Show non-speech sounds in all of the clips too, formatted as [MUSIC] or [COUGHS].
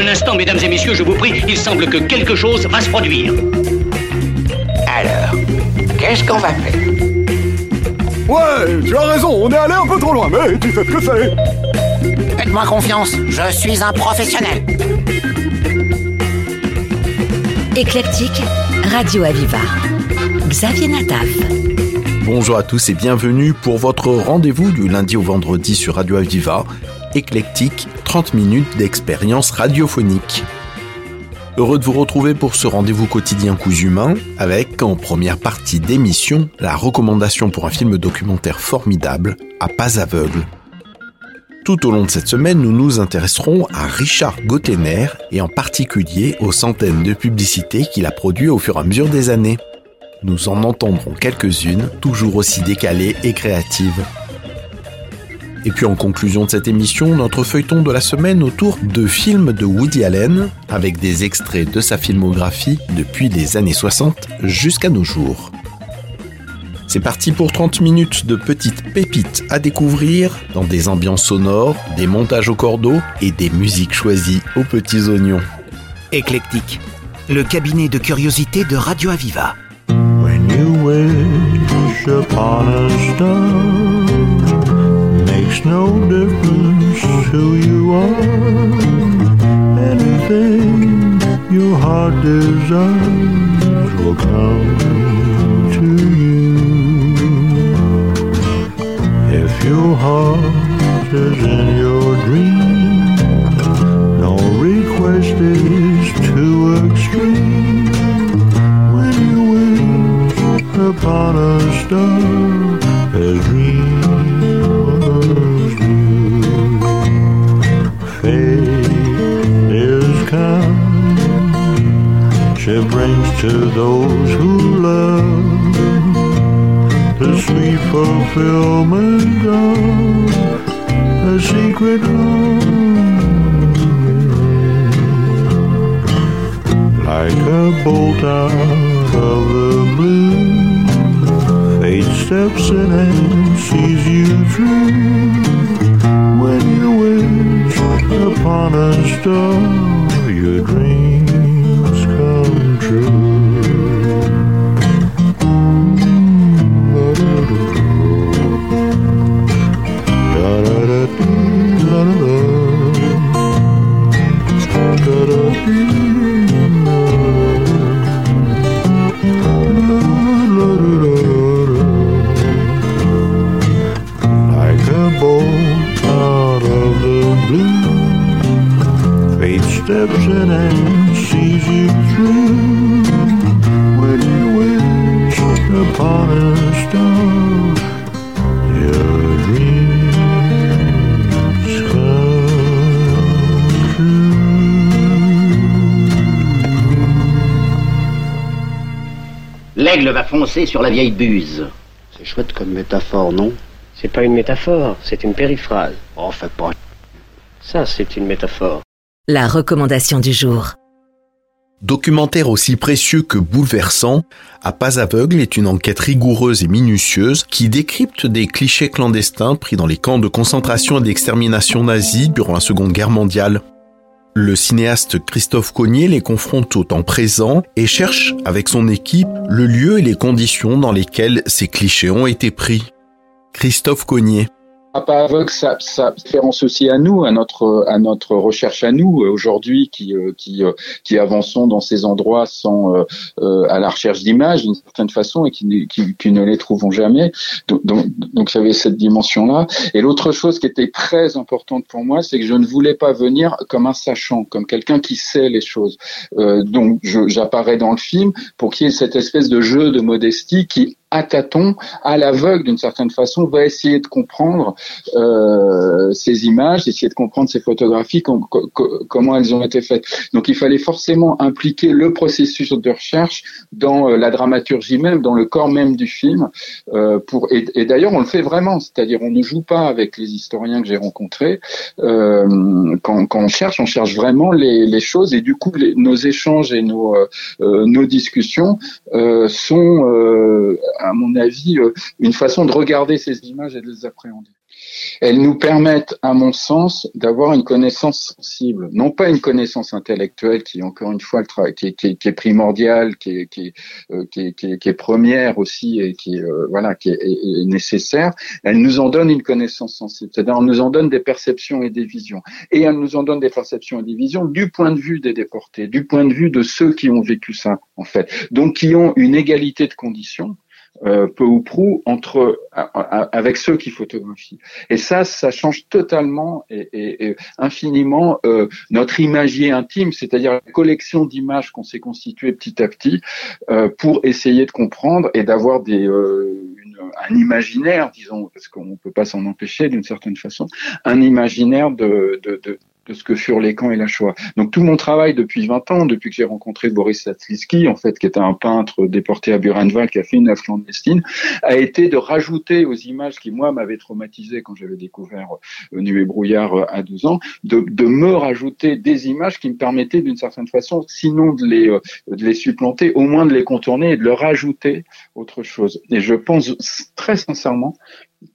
Un instant, mesdames et messieurs, je vous prie, il semble que quelque chose va se produire. Alors, qu'est-ce qu'on va faire? Ouais, tu as raison, on est allé un peu trop loin, mais tu sais ce que c'est. Faites-moi confiance, je suis un professionnel. Éclectique, Radio Aviva. Xavier Nataf. Bonjour à tous et bienvenue pour votre rendez-vous du lundi au vendredi sur Radio Aviva. Éclectique, 30 minutes d'expérience radiophonique. Heureux de vous retrouver pour ce rendez-vous quotidien cousu humain avec, en première partie d'émission, la recommandation pour un film documentaire formidable, À pas aveugle. Tout au long de cette semaine, nous nous intéresserons à Richard Gottener et en particulier aux centaines de publicités qu'il a produites au fur et à mesure des années. Nous en entendrons quelques-unes, toujours aussi décalées et créatives. Et puis en conclusion de cette émission, notre feuilleton de la semaine autour de films de Woody Allen, avec des extraits de sa filmographie depuis les années 60 jusqu'à nos jours. C'est parti pour 30 minutes de petites pépites à découvrir dans des ambiances sonores, des montages au cordeau et des musiques choisies aux petits oignons. Éclectique, le cabinet de curiosité de Radio Aviva. When you wish upon a star, no difference who you are. Anything your heart desires will come to you. If your heart is in your dream, no request is too extreme. When you wish upon a star, She to those who love the sweet fulfillment of a secret longing. Like a bolt out of the blue, fate steps in and sees you through. When you wish upon a star, your dreams fate steps in and sees you through. When you wish upon a star, your dreams come L'aigle va foncer sur la vieille buse. C'est chouette comme métaphore, non? C'est pas une métaphore, c'est une périphrase. Oh, fais pas. Ça, c'est une métaphore. La recommandation du jour. Documentaire aussi précieux que bouleversant, À pas aveugle est une enquête rigoureuse et minutieuse qui décrypte des clichés clandestins pris dans les camps de concentration et d'extermination nazis durant la Seconde Guerre mondiale. Le cinéaste Christophe Cognier les confronte au temps présent et cherche, avec son équipe, le lieu et les conditions dans lesquelles ces clichés ont été pris. Christophe Cognier. Pas aveugle, ça, ça référence aussi à nous, à notre à notre recherche à nous euh, aujourd'hui, qui euh, qui euh, qui avançons dans ces endroits sans euh, à la recherche d'images d'une certaine façon et qui, qui, qui ne les trouvons jamais. Donc donc donc y avait cette dimension là. Et l'autre chose qui était très importante pour moi, c'est que je ne voulais pas venir comme un sachant, comme quelqu'un qui sait les choses. Euh, donc j'apparais dans le film pour qu'il y ait cette espèce de jeu de modestie qui à tâtons, à l'aveugle d'une certaine façon, va essayer de comprendre euh, ces images, essayer de comprendre ces photographies, com- co- co- comment elles ont été faites. Donc il fallait forcément impliquer le processus de recherche dans euh, la dramaturgie même, dans le corps même du film. euh, pour et, d'ailleurs on le fait vraiment, c'est-à-dire on ne joue pas avec les historiens que j'ai rencontrés. Euh, quand, quand on cherche, on cherche vraiment les, les choses et du coup nos échanges et nos euh, nos discussions sont, à mon avis, euh, une façon de regarder ces images et de les appréhender. elles nous permettent, à mon sens, d'avoir une connaissance sensible, non pas une connaissance intellectuelle qui, encore une fois, qui, est, primordiale, qui est, qui, euh, qui, est première aussi et qui, euh, voilà, qui est, nécessaire. Elles nous en donnent une connaissance sensible, c'est-à-dire elles nous en donnent des perceptions et des visions, et elles nous en donnent des perceptions et des visions du point de vue des déportés, du point de vue de ceux qui ont vécu ça, en fait, donc qui ont une égalité de conditions euh, peu ou prou entre avec ceux qui photographient. Et ça, ça change totalement et, et, et infiniment euh, notre imagier intime, c'est-à-dire la collection d'images qu'on s'est constituée petit à petit euh, pour essayer de comprendre et d'avoir des euh, une, un imaginaire, disons, parce qu'on ne peut pas s'en empêcher d'une certaine façon, un imaginaire de, de, de de ce que furent les camps et la Shoah. Donc tout mon travail depuis 20 ans, depuis que j'ai rencontré Boris Satsliski, en fait, qui était un peintre déporté à Burenwald, qui a fait une œuvre clandestine, a été de rajouter aux images qui, moi, m'avaient traumatisé quand j'avais découvert euh, Nuit et brouillard euh, à 12 ans, de, de, me rajouter des images qui me permettaient d'une certaine façon, sinon de les, euh, de les supplanter, au moins de les contourner et de leur rajouter autre chose. Et je pense très sincèrement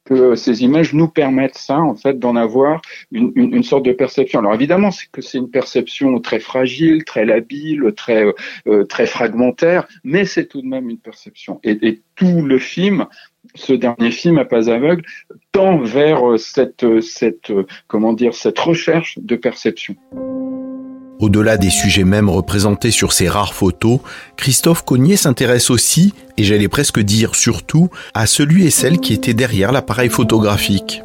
que ces images nous permettent ça, en fait, d'en avoir une, sorte de perception. Alors évidemment, c'est que c'est une perception très fragile, très labile, très euh, très fragmentaire, mais c'est tout de même une perception. Et, et, tout le film, ce dernier film à pas aveugle, tend vers cette cette comment dire cette recherche de perception. Au-delà des sujets même représentés sur ces rares photos, Christophe Cognier s'intéresse aussi, et j'allais presque dire surtout, à celui et celle qui étaient derrière l'appareil photographique.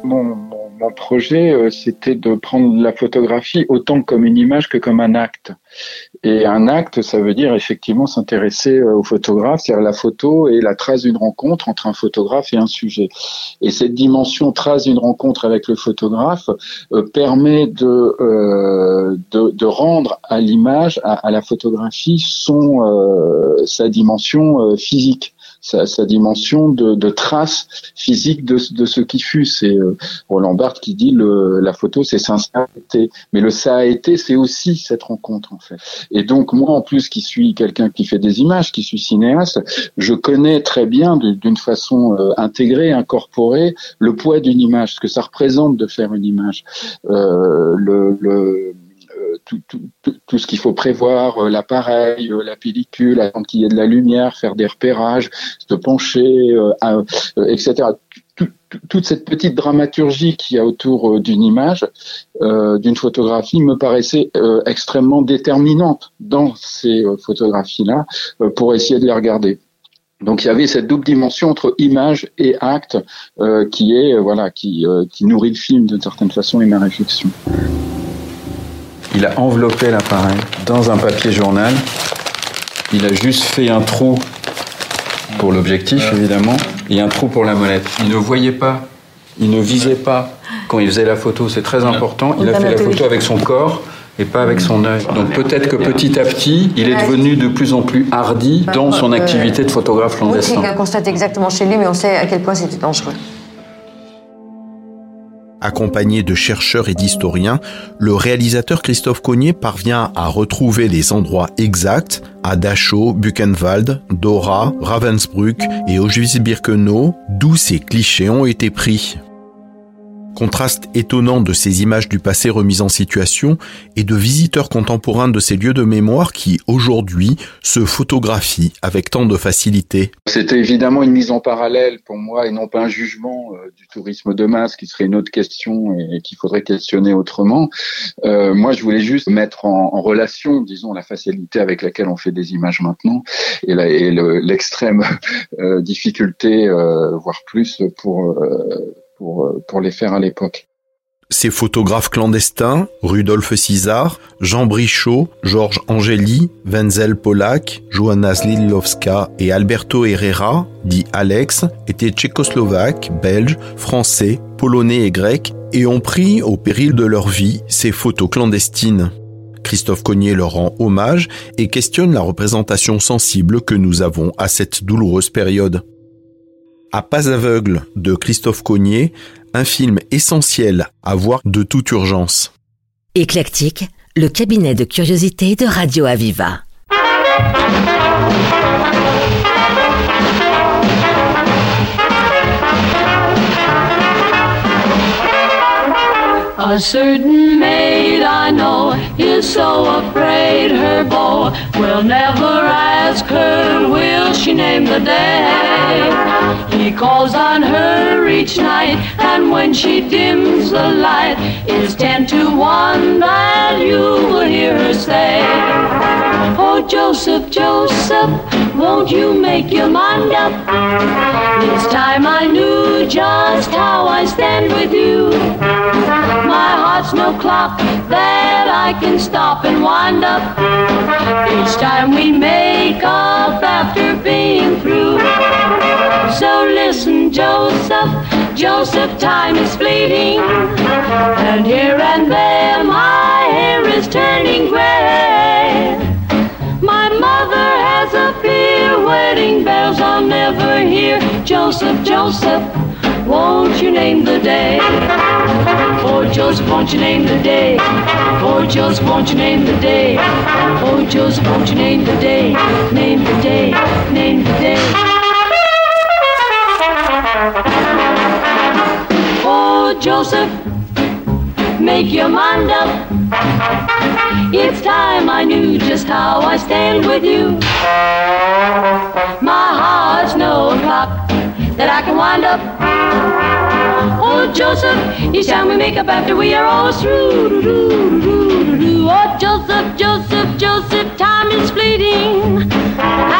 Mon projet, euh, c'était de prendre la photographie autant comme une image que comme un acte. Et un acte, ça veut dire effectivement s'intéresser euh, au photographe, c'est-à-dire la photo et la trace d'une rencontre entre un photographe et un sujet. Et cette dimension trace d'une rencontre avec le photographe euh, permet de, euh, de, de, rendre à l'image, à, à, la photographie, son euh, sa dimension physique sa, sa dimension de, de, trace physique de, de ce qui fut. C'est euh, Roland Barthes qui dit le, la photo, c'est été. Mais le ça a été, c'est aussi cette rencontre en fait. Et donc moi, en plus, qui suis quelqu'un qui fait des images, qui suis cinéaste, je connais très bien d'une façon euh, intégrée, incorporée, le poids d'une image, ce que ça représente de faire une image. Euh, le, le tout, ce qu'il faut prévoir, euh, l'appareil, euh, la pellicule, attendre qu'il y ait de la lumière, faire des repérages, se pencher, euh, etc. Toute cette petite dramaturgie qu'il y a autour d'une image, d'une photographie, me paraissait extrêmement déterminante dans ces photographies-là pour essayer de les regarder. Donc il y avait cette double dimension entre image et acte qui est voilà qui, qui nourrit le film d'une certaine façon et ma réflexion. Il a enveloppé l'appareil dans un papier journal. Il a juste fait un trou pour l'objectif, évidemment, et un trou pour la molette. Il ne voyait pas, il ne visait pas quand il faisait la photo. C'est très important. Il a fait la photo avec son corps et pas avec son œil. Donc peut-être que petit à petit, il est devenu de plus en plus hardi dans son activité de photographe clandestin. On constate exactement chez lui, mais on sait à quel point c'était dangereux. Accompagné de chercheurs et d'historiens, le réalisateur Christophe Cognier parvient à retrouver les endroits exacts à Dachau, Buchenwald, Dora, Ravensbrück et Auschwitz-Birkenau, d'où ces clichés ont été pris. Contraste étonnant de ces images du passé remises en situation et de visiteurs contemporains de ces lieux de mémoire qui, aujourd'hui, se photographient avec tant de facilité. C'était évidemment une mise en parallèle pour moi et non pas un jugement euh, du tourisme de masse qui serait une autre question et, qu'il faudrait questionner autrement. Euh, moi, je voulais juste mettre en, relation, disons, la facilité avec laquelle on fait des images maintenant et l'extrême le, [LAUGHS] euh, difficulté, voire plus, pour pour, euh, pour les faire à l'époque. Ces photographes clandestins, Rudolf César, Jean Brichot, Georges Angeli, Wenzel Polak, Joanna Slilowska et Alberto Herrera, dit Alex, étaient tchécoslovaques, belges, français, polonais et grecs et ont pris, au péril de leur vie, ces photos clandestines. Christophe Cognier leur rend hommage et questionne la représentation sensible que nous avons à cette douloureuse période. À pas aveugle de Christophe Cognier, un film essentiel à voir de toute urgence. Éclectique, le cabinet de curiosité de Radio Aviva. A certain maid I know is so afraid her beau will never ask her, will she name the day? He calls on her each night, and when she dims the light, it's ten to one that you will hear her say, Oh, Joseph, Joseph, won't you make your mind up? This time I knew just how I stand with you. My heart's no clock that I can stop and wind up. Each time we make up after being through. So listen, Joseph, Joseph, time is fleeting. And here and there my hair is turning gray. My mother has a fear wedding bells I'll never hear. Joseph, Joseph, won't you name the day? Oh, Joseph, won't you name the day? Oh, Joseph, won't you name the day? Oh, Joseph, won't you name the day? Name the day, name the day. Oh, Joseph, make your mind up. It's time I knew just how I stand with you. My heart's no clock that I can wind up. Oh, Joseph, time we make up after we are all through. Oh, Joseph, Joseph, Joseph, time is fleeting.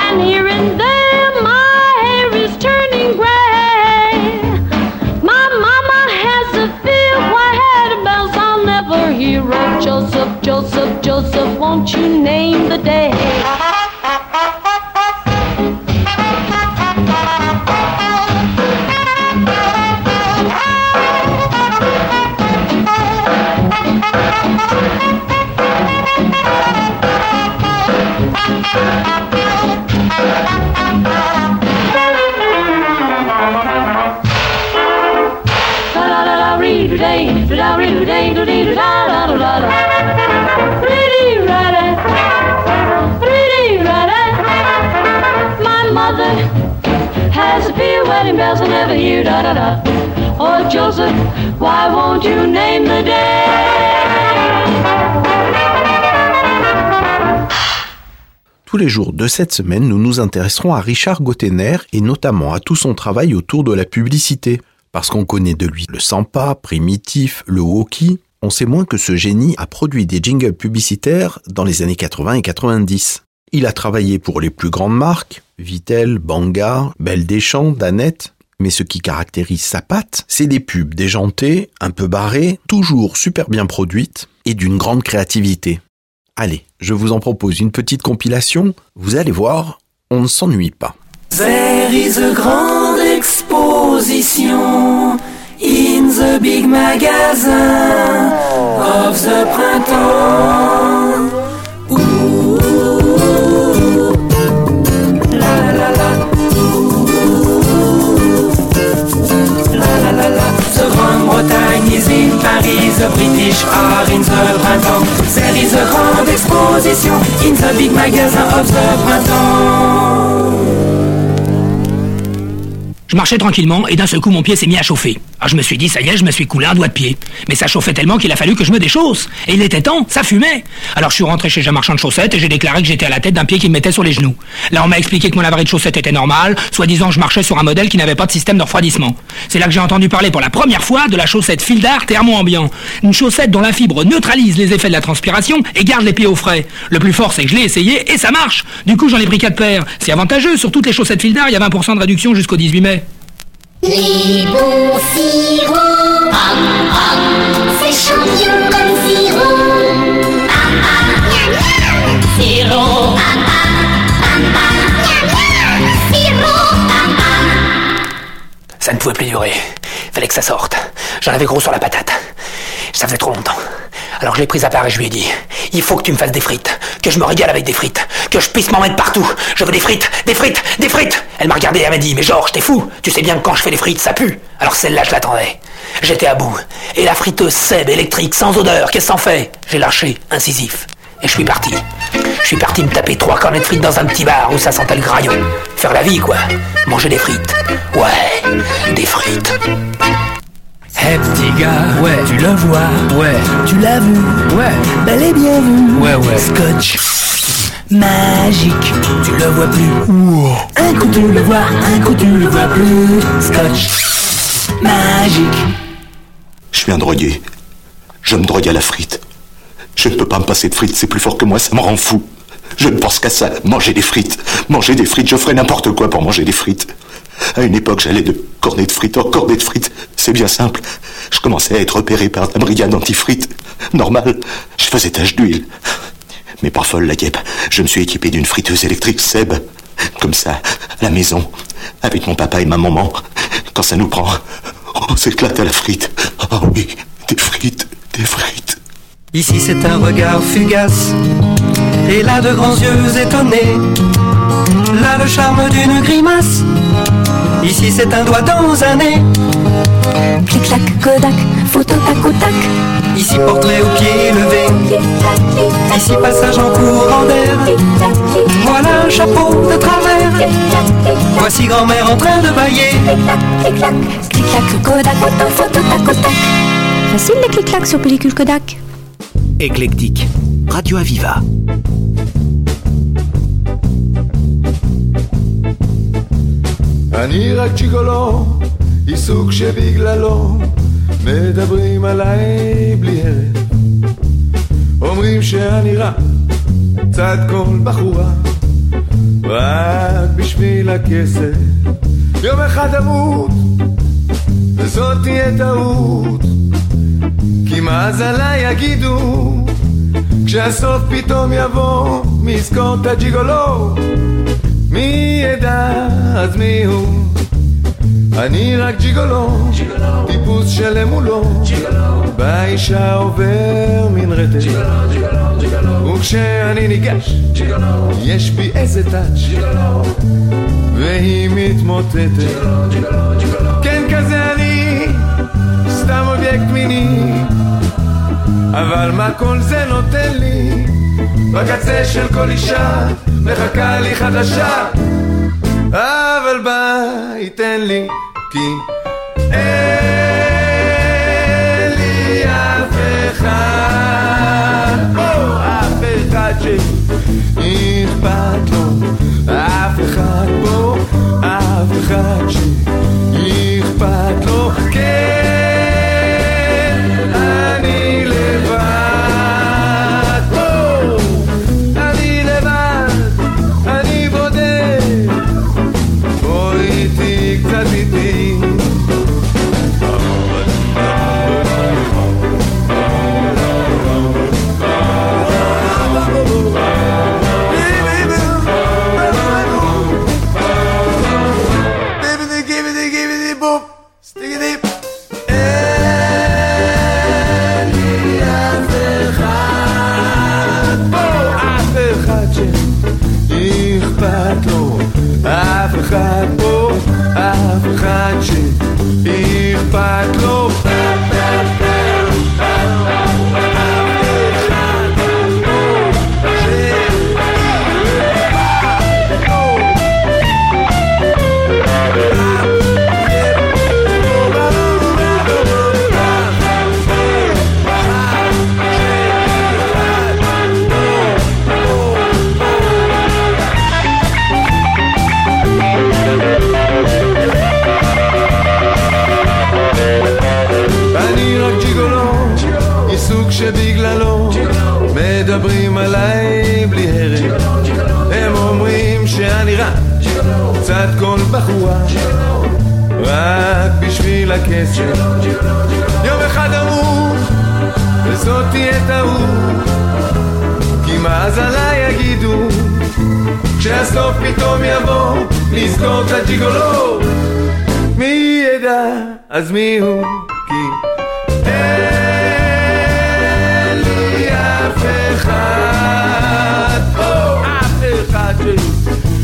And here and there my hair is turning gray. My mama has a fear why had bells I'll never hear. Oh, Joseph, Joseph, Joseph, won't you name Oh? Tous les jours de cette semaine, nous nous intéresserons à Richard Gottener et notamment à tout son travail autour de la publicité. Parce qu'on connaît de lui le Sampa, Primitif, le Woki, on sait moins que ce génie a produit des jingles publicitaires dans les années 80 et 90. Il a travaillé pour les plus grandes marques, Vitel, Banga, Belle Deschamps, Danette, mais ce qui caractérise sa patte, c'est des pubs déjantées, un peu barrées, toujours super bien produites et d'une grande créativité. Allez, je vous en propose une petite compilation, vous allez voir, on ne s'ennuie pas. Paris, the British are in the printemps. There is a grande exposition in the big magazine of the printemps. Je marchais tranquillement et d'un seul coup mon pied s'est mis à chauffer. Alors je me suis dit, ça y est, je me suis coulé un doigt de pied. Mais ça chauffait tellement qu'il a fallu que je me déchausse. Et il était temps, ça fumait. Alors je suis rentré chez un marchand de chaussettes et j'ai déclaré que j'étais à la tête d'un pied qui me mettait sur les genoux. Là on m'a expliqué que mon avarie de chaussettes était normale, soi-disant je marchais sur un modèle qui n'avait pas de système de refroidissement. C'est là que j'ai entendu parler pour la première fois de la chaussette fil d'art thermo-ambiant. Une chaussette dont la fibre neutralise les effets de la transpiration et garde les pieds au frais. Le plus fort c'est que je l'ai essayé et ça marche. Du coup j'en ai pris quatre paires. C'est avantageux, sur toutes les chaussettes fil d'art il y a 20% de réduction jusqu'au 18 mai. Les bons sirops, hum, hum, c'est champion comme sirop. Hum, hum, miam, sirop. Hum, hum, miam, miam, sirop. Hum, hum. Ça ne pouvait plus durer. Fallait que ça sorte. J'en avais gros sur la patate. Ça faisait trop longtemps. Alors je l'ai prise à part et je lui ai dit Il faut que tu me fasses des frites. Que je me régale avec des frites. Que je puisse m'en mettre partout. Je veux des frites, des frites, des frites. Elle m'a regardé et elle m'a dit Mais Georges, t'es fou. Tu sais bien que quand je fais des frites, ça pue. Alors celle-là, je l'attendais. J'étais à bout. Et la friteuse Seb électrique, sans odeur, qu'est-ce que fait J'ai lâché, incisif. Et je suis parti. Je suis parti me taper trois cornets de frites dans un petit bar où ça sentait le graillon. Faire la vie, quoi. Manger des frites. Ouais, des frites. Hé petit gars, ouais, tu le vois, ouais, tu l'as vu, ouais, bel et bien vu, ouais, ouais, scotch. Magique, tu le vois plus, un coup tu le vois, un coup tu le vois plus, scotch. Magique. Je suis un drogué. Je me drogue à la frite. Je ne peux pas me passer de frites, c'est plus fort que moi, ça me rend fou. Je ne pense qu'à ça, manger des frites. Manger des frites, je ferais n'importe quoi pour manger des frites. À une époque, j'allais de cornet de frites en cornet de frites. C'est bien simple. Je commençais à être repéré par la brigade anti-frites. Normal, je faisais tache d'huile. Mais par folle la guêpe, je me suis équipé d'une friteuse électrique Seb. Comme ça, à la maison, avec mon papa et ma maman. Quand ça nous prend, on s'éclate à la frite. Oh oui, des frites, des frites. Ici c'est un regard fugace, et là de grands yeux étonnés, là le charme d'une grimace, ici c'est un doigt dans un nez. Clic-clac, Kodak, photo tac au tac. Ici portrait au pied levé, ici passage en courant d'air, voilà un chapeau de travers, voici grand-mère en train de bailler. Clic-clac, clic-clac, Kodak, photo, photo tac au tac. Facile les clic-clacs sur pellicule Kodak. Éclectique. Radio Aviva. אני רק ג'יגולו, עיסוק שבגללו מדברים עליי בלי הרף. אומרים שאני רע, צד כל בחורה, רק בשביל הכסף. יום אחד אמות, וזאת תהיה טעות, כי מה אז עליי יגידו, כשהסוף פתאום יבוא, מי יזכור את הג'יגולו? מי ידע אז מי הוא? אני רק ג'יגולו, טיפוס של אמולו, באישה עובר מן רטט, וכשאני ניגש, יש בי איזה טאץ', והיא מתמוטטת, כן כזה אני, סתם אובייקט מיני, אבל מה כל זה נותן לי? בקצה של כל אישה מחכה לי חדשה. אבל ביי תן לי כי אין לי אף אחד. או אף אחד שאכפת לו. אף אחד פה אף אחד שאכפת לו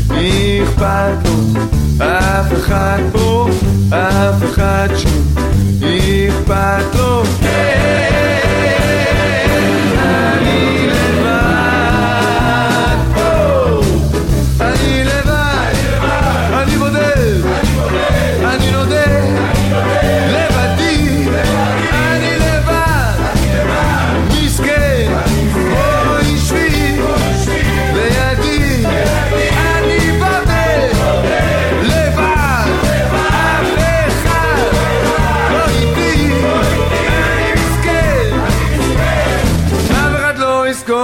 שאכפת לו, אף אחד פה, אף אחד שאכפת לו. כן, Le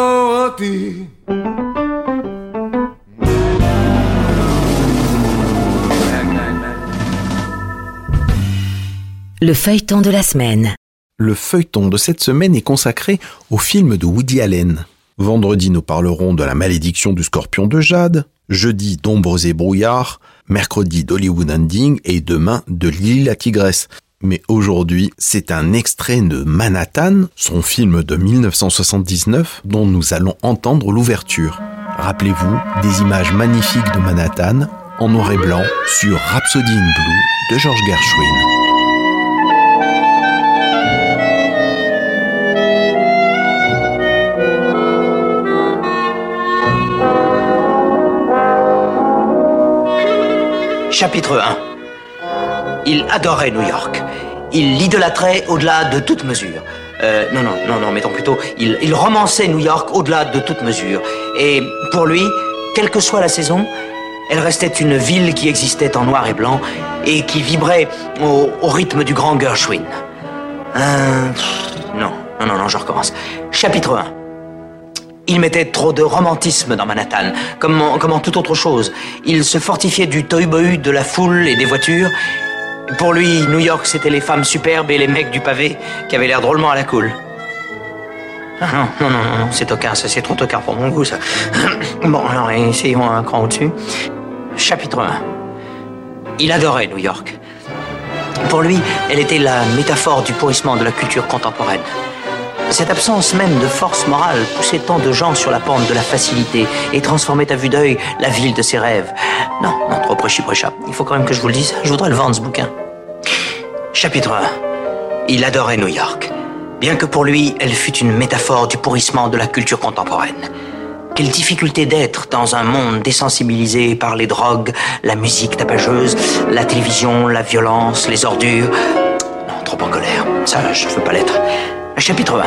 feuilleton de la semaine. Le feuilleton de cette semaine est consacré au film de Woody Allen. Vendredi, nous parlerons de la malédiction du scorpion de Jade, jeudi d'ombres et brouillards, mercredi d'Hollywood Ending et demain de Lily la tigresse. Mais aujourd'hui, c'est un extrait de Manhattan, son film de 1979, dont nous allons entendre l'ouverture. Rappelez-vous des images magnifiques de Manhattan, en noir et blanc, sur Rhapsody in Blue de George Gershwin. Chapitre 1 Il adorait New York. Il l'idolâtrait au-delà de toute mesure. Euh, non, non, non, non, mettons plutôt, il, romançait New York au-delà de toute mesure. Et pour lui, quelle que soit la saison, elle restait une ville qui existait en noir et blanc et qui vibrait au, rythme du grand Gershwin. Euh, non, non, non, non, je recommence. Chapitre 1. Il mettait trop de romantisme dans Manhattan, comme en, comme toute autre chose. Il se fortifiait du tohu-bohu de la foule et des voitures. Pour lui, New York, c'était les femmes superbes et les mecs du pavé qui avaient l'air drôlement à la cool. Ah non, non, non, non, c'est tocard, ça, c'est trop tocard pour mon goût, ça. [COUGHS] Bon, alors, essayons un cran au-dessus. Chapitre 1. Il adorait New York. Pour lui, elle était la métaphore du pourrissement de la culture contemporaine. Cette absence même de force morale poussait tant de gens sur la pente de la facilité et transformait à vue d'œil la ville de ses rêves. Non, non, trop prêchi prêcha. Il faut quand même que je vous le dise. Je voudrais le vendre, ce bouquin. Chapitre 1. Il adorait New York. Bien que pour lui, elle fût une métaphore du pourrissement de la culture contemporaine. Quelle difficulté d'être dans un monde désensibilisé par les drogues, la musique tapageuse, la télévision, la violence, les ordures. Non, trop en colère. Ça, je ne veux pas l'être. Chapitre 1.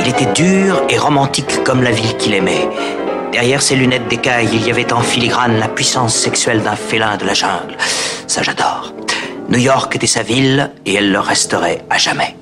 Il était dur et romantique comme la ville qu'il aimait. Derrière ses lunettes d'écaille, il y avait en filigrane la puissance sexuelle d'un félin de la jungle. Ça, j'adore. New York était sa ville et elle le resterait à jamais.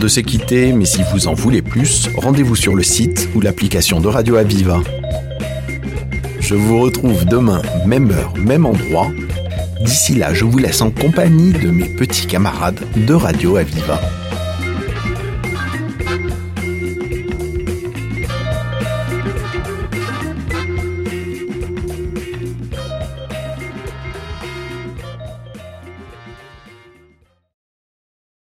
De se quitter, mais si vous en voulez plus, rendez-vous sur le site ou l'application de Radio Aviva. Je vous retrouve demain, même heure, même endroit. D'ici là, je vous laisse en compagnie de mes petits camarades de Radio Aviva.